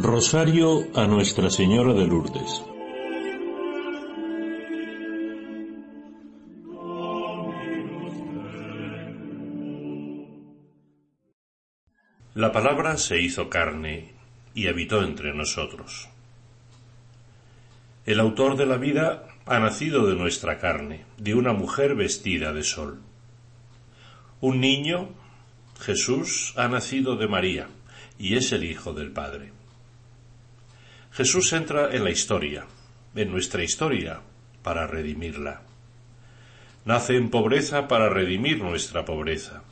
Rosario a Nuestra Señora de Lourdes. La palabra se hizo carne y habitó entre nosotros. El autor de la vida ha nacido de nuestra carne, de una mujer vestida de sol. Un niño, Jesús, ha nacido de María y es el Hijo del Padre. Jesús entra en la historia, en nuestra historia, para redimirla. Nace en pobreza para redimir nuestra pobreza.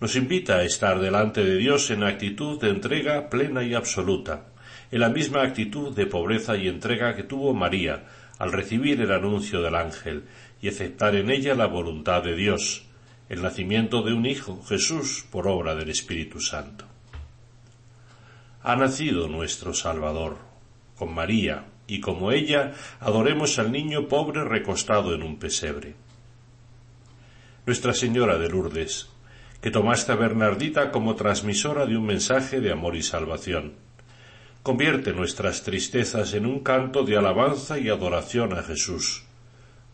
Nos invita a estar delante de Dios en actitud de entrega plena y absoluta, en la misma actitud de pobreza y entrega que tuvo María al recibir el anuncio del ángel y aceptar en ella la voluntad de Dios, el nacimiento de un Hijo, Jesús, por obra del Espíritu Santo. Ha nacido nuestro Salvador, con María, y como ella adoremos al niño pobre recostado en un pesebre. Nuestra Señora de Lourdes, que tomaste a Bernardita como transmisora de un mensaje de amor y salvación. Convierte nuestras tristezas en un canto de alabanza y adoración a Jesús.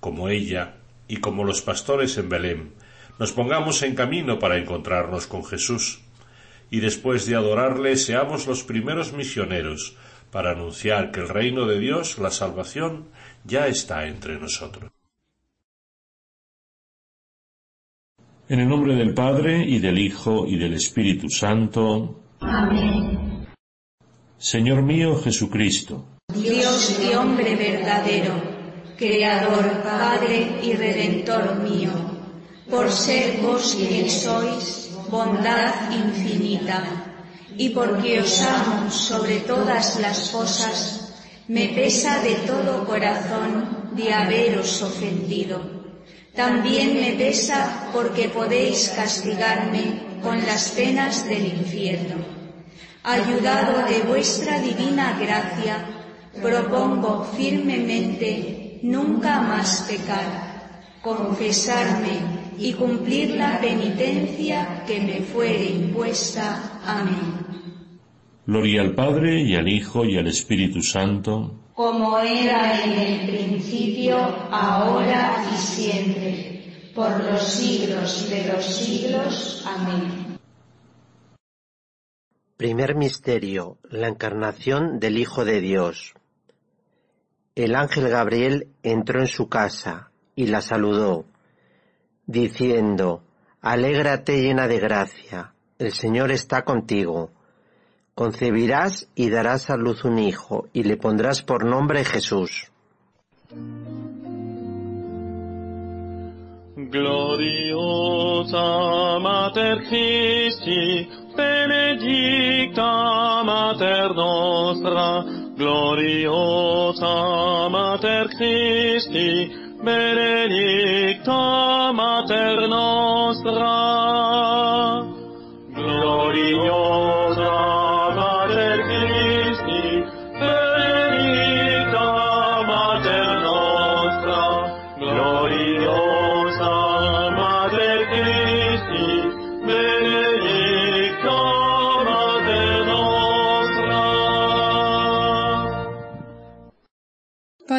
Como ella, y como los pastores en Belén, nos pongamos en camino para encontrarnos con Jesús, y después de adorarle seamos los primeros misioneros, para anunciar que el reino de Dios, la salvación, ya está entre nosotros. En el nombre del Padre, y del Hijo, y del Espíritu Santo. Amén. Señor mío Jesucristo. Dios y hombre verdadero, Creador, Padre y Redentor mío, por ser vos quien sois, bondad infinita y porque os amo sobre todas las cosas, me pesa de todo corazón de haberos ofendido. También me pesa porque podéis castigarme con las penas del infierno. Ayudado de vuestra divina gracia, propongo firmemente nunca más pecar, confesarme y cumplir la penitencia que me fuere impuesta. Amén. Gloria al Padre y al Hijo y al Espíritu Santo. Como era en el principio, ahora y siempre, por los siglos de los siglos. Amén. Primer Misterio. La encarnación del Hijo de Dios. El ángel Gabriel entró en su casa y la saludó, diciendo, Alégrate llena de gracia, el Señor está contigo. Concebirás y darás a luz un hijo, y le pondrás por nombre Jesús. Gloriosa Mater Christi, benedicta Mater nostra, gloriosa Mater Christi, benedicta Mater nostra,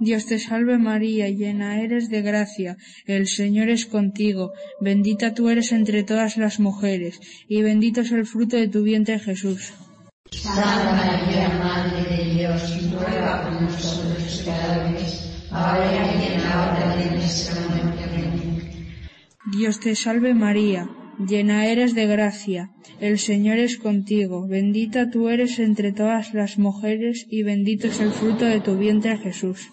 Dios te salve María, llena eres de gracia, el Señor es contigo, bendita tú eres entre todas las mujeres, y bendito es el fruto de tu vientre Jesús. Santa María, Madre de Dios, ruega por nosotros pecadores, ahora y en la hora de nuestra muerte. Amén. Dios te salve María, llena eres de gracia, el Señor es contigo, bendita tú eres entre todas las mujeres, y bendito es el fruto de tu vientre Jesús.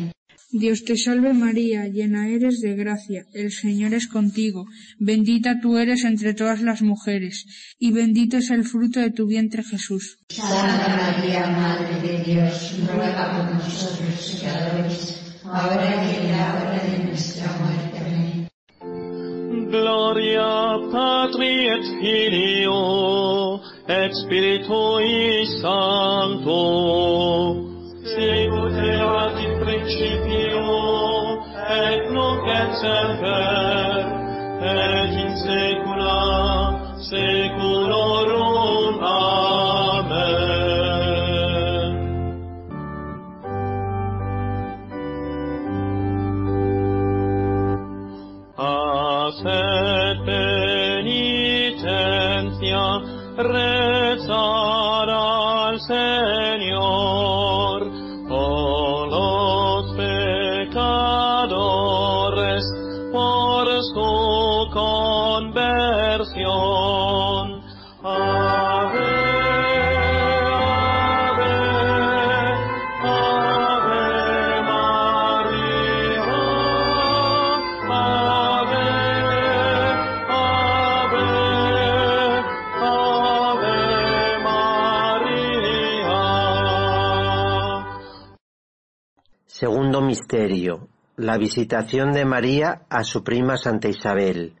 Dios te salve María, llena eres de gracia, el Señor es contigo, bendita tú eres entre todas las mujeres, y bendito es el fruto de tu vientre Jesús. Santa María, Madre de Dios, ruega por nosotros pecadores, ahora y en la hora de nuestra muerte. Amén. Gloria Patri et Filio et Spiritui Sancto. Sicut erat in principio et nunc La visitación de María a su prima Santa Isabel.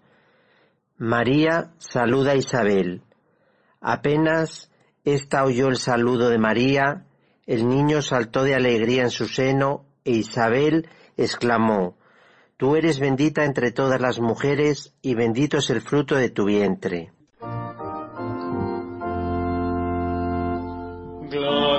María saluda a Isabel. Apenas ésta oyó el saludo de María, el niño saltó de alegría en su seno e Isabel exclamó, Tú eres bendita entre todas las mujeres y bendito es el fruto de tu vientre. Gloriosa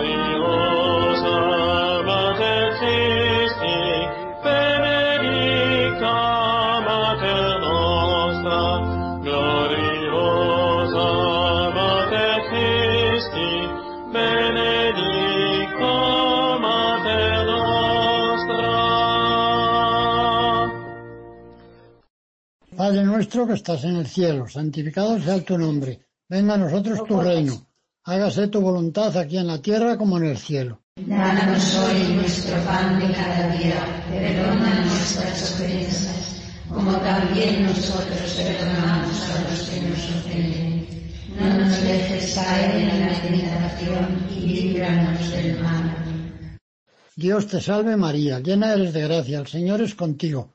nuestro que estás en el cielo, santificado sea tu nombre. Venga a nosotros tu reino. Hágase tu voluntad aquí en la tierra como en el cielo. Danos hoy nuestro pan de cada día, perdona nuestras ofensas, como también nosotros perdonamos a los que nos ofenden. No nos dejes caer en la tentación y líbranos del mal. Dios te salve María, llena eres de gracia, el Señor es contigo.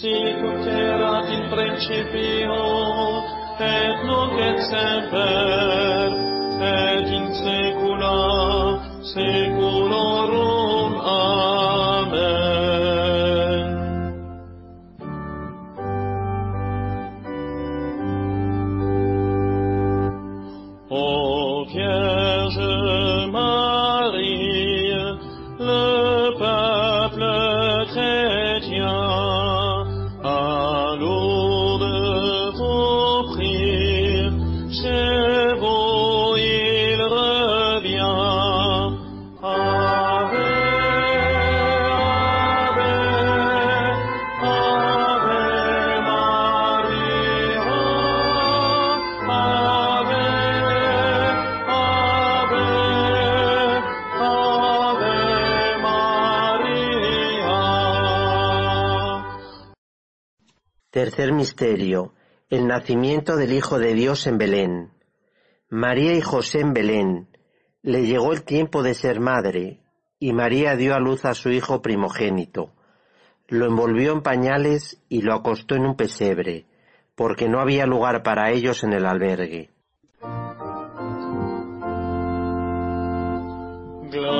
sicut erat in principio et nunc et semper et in saecula saeculorum. Tercer misterio. El nacimiento del Hijo de Dios en Belén. María y José en Belén. Le llegó el tiempo de ser madre, y María dio a luz a su hijo primogénito. Lo envolvió en pañales y lo acostó en un pesebre, porque no había lugar para ellos en el albergue. Gloriosa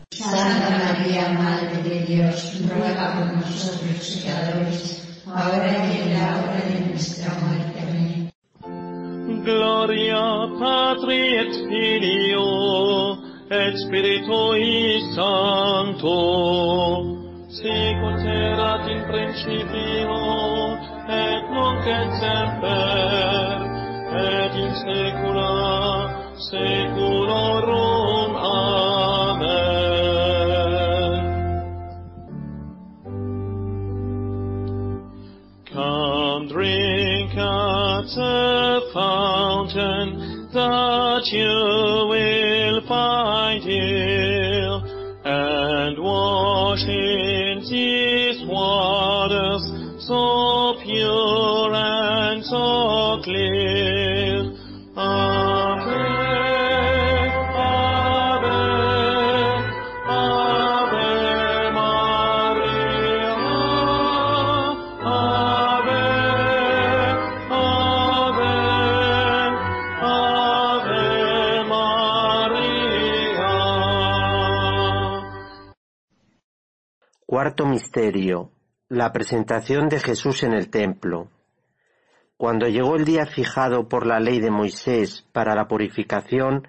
Santa María, Madre de Dios, ruega por nosotros pecadores, ahora y en la hora de nuestra muerte. Gloria Patri et Filio et Spiritui Sancto, sicut erat in principio et nunc et semper et in saecula saeculorum. At the fountain that you will Misterio. La presentación de Jesús en el templo. Cuando llegó el día fijado por la ley de Moisés para la purificación,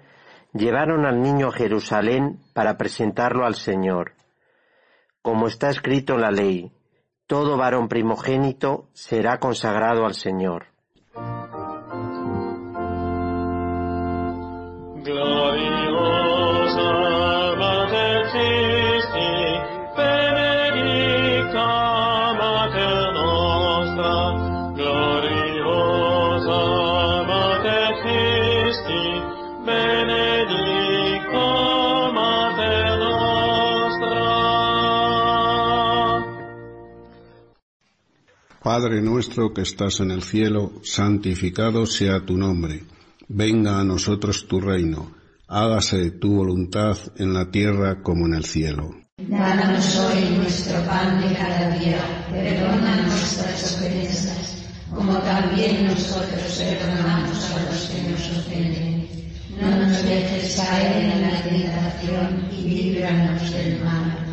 llevaron al niño a Jerusalén para presentarlo al Señor. Como está escrito en la ley, todo varón primogénito será consagrado al Señor. Gloriosa Padre nuestro que estás en el cielo, santificado sea tu nombre. Venga a nosotros tu reino. Hágase tu voluntad en la tierra como en el cielo. Danos hoy nuestro pan de cada día. Perdona nuestras ofensas, como también nosotros perdonamos a los que nos ofenden. No nos dejes caer en la tentación y líbranos del mal.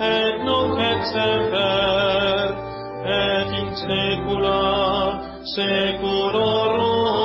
et nunc et semper et in saecula saeculorum.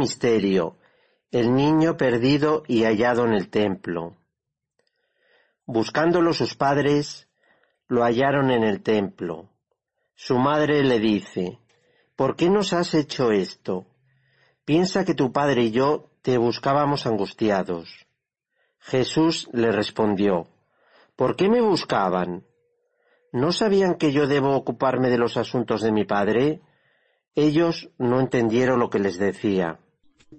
Misterio. El niño perdido y hallado en el templo. Buscándolo sus padres, lo hallaron en el templo. Su madre le dice, ¿por qué nos has hecho esto? Piensa que tu padre y yo te buscábamos angustiados. Jesús le respondió, ¿por qué me buscaban? ¿No sabían que yo debo ocuparme de los asuntos de mi padre? Ellos no entendieron lo que les decía. Gloriosa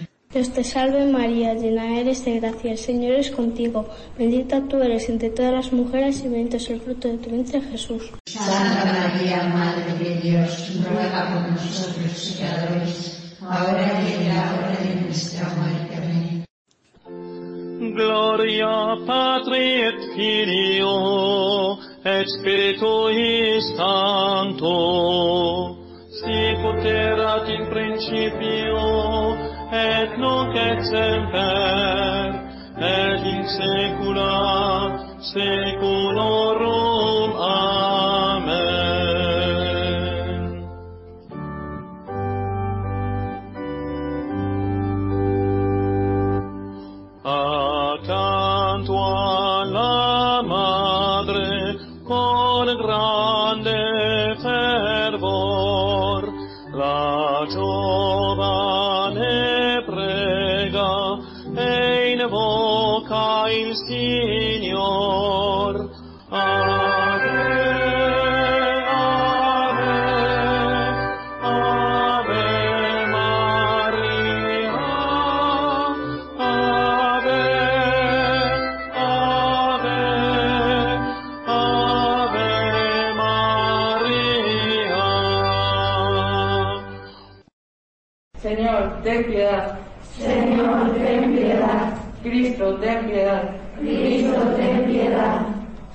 Dios te salve María, llena eres de gracia, el Señor es contigo, bendita tú eres entre todas las mujeres y bendito es el fruto de tu vientre Jesús. Santa María, Madre de Dios, ruega por nosotros pecadores, ahora y en la hora de nuestra muerte. Amén. Gloria Patri et Filio et Spiritui Sancto, sicut erat in principio et nunc et semper, et in saecula saeculorum. Amen. times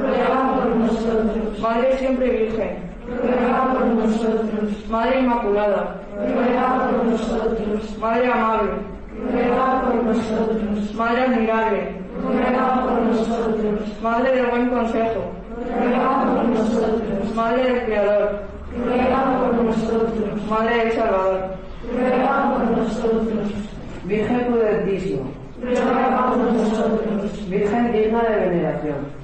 Ruega por nosotros. Madre Siempre Virgen. Ruega por nosotros. Madre Inmaculada. Ruega por nosotros. Madre Amable. Ruega por nosotros. Madre Admirable. Ruega por nosotros. Madre del Buen Consejo. Ruega por nosotros. Madre del Creador. Ruega por nosotros. Madre del Salvador. Ruega por nosotros. Virgen prudentísima. Ruega por nosotros. Virgen digna de veneración.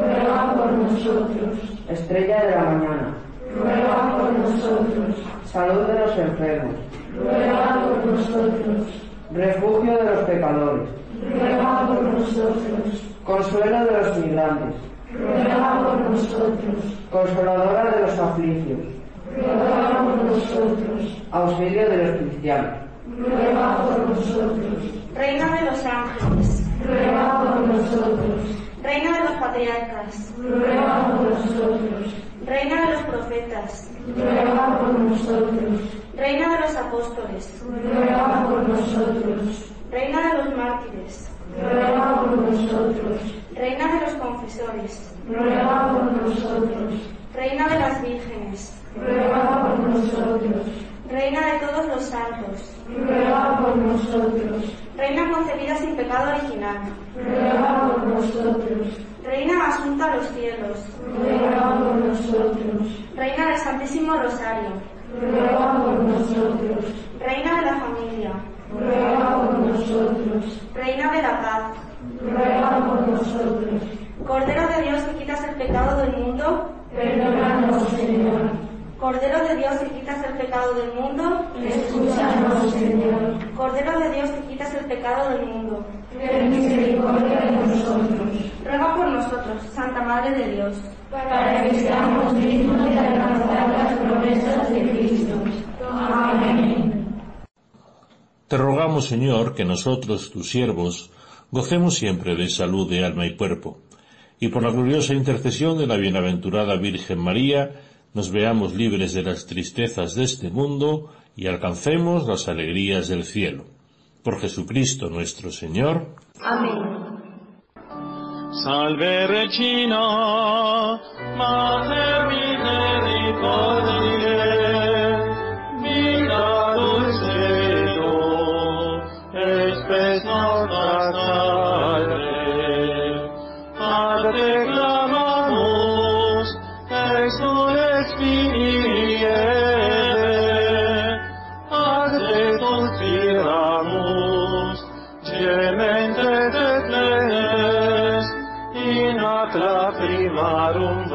Ruega por nosotros. Estrella de la mañana. Ruega por nosotros. Salud de los enfermos. Ruega por nosotros. Refugio de los pecadores. Ruega por nosotros. Consuelo de los migrantes. Ruega por nosotros. Consoladora de los afligios. Ruega por nosotros. Auxilio de los cristianos. Ruega por nosotros. Reina de los ángeles, Ruega por nosotros. Reina de los patriarcas, Ruega por nosotros. Reina de los profetas, Ruega por nosotros. Reina de los apóstoles, Ruega por nosotros. Reina de los mártires, Ruega por nosotros. Reina de los confesores, Ruega por nosotros. Reina de las vírgenes, Ruega por nosotros. Reina de todos los santos, Ruega por nosotros. Reina concebida sin pecado original, nosotros. Reina asunta a los cielos, nosotros. Reina del Santísimo Rosario, nosotros. Reina de la familia, nosotros. Reina de la paz, Ruega nosotros. Cordero de Dios que quitas el pecado del mundo, Señor. Cordero de Dios que quitas el pecado del mundo, Escúchanos, Señor. Cordero de Dios que quitas el pecado del mundo, Ten misericordia de nosotros, ruega por nosotros, Santa Madre de Dios, para que seamos dignos de alcanzar las promesas de Cristo. Amén. Te rogamos, Señor, que nosotros, tus siervos, gocemos siempre de salud de alma y cuerpo, y por la gloriosa intercesión de la bienaventurada Virgen María, nos veamos libres de las tristezas de este mundo y alcancemos las alegrías del cielo. Por Jesucristo nuestro Señor. Amén. Salve Regina, Mater misericordiae, Clemens et et in at primarum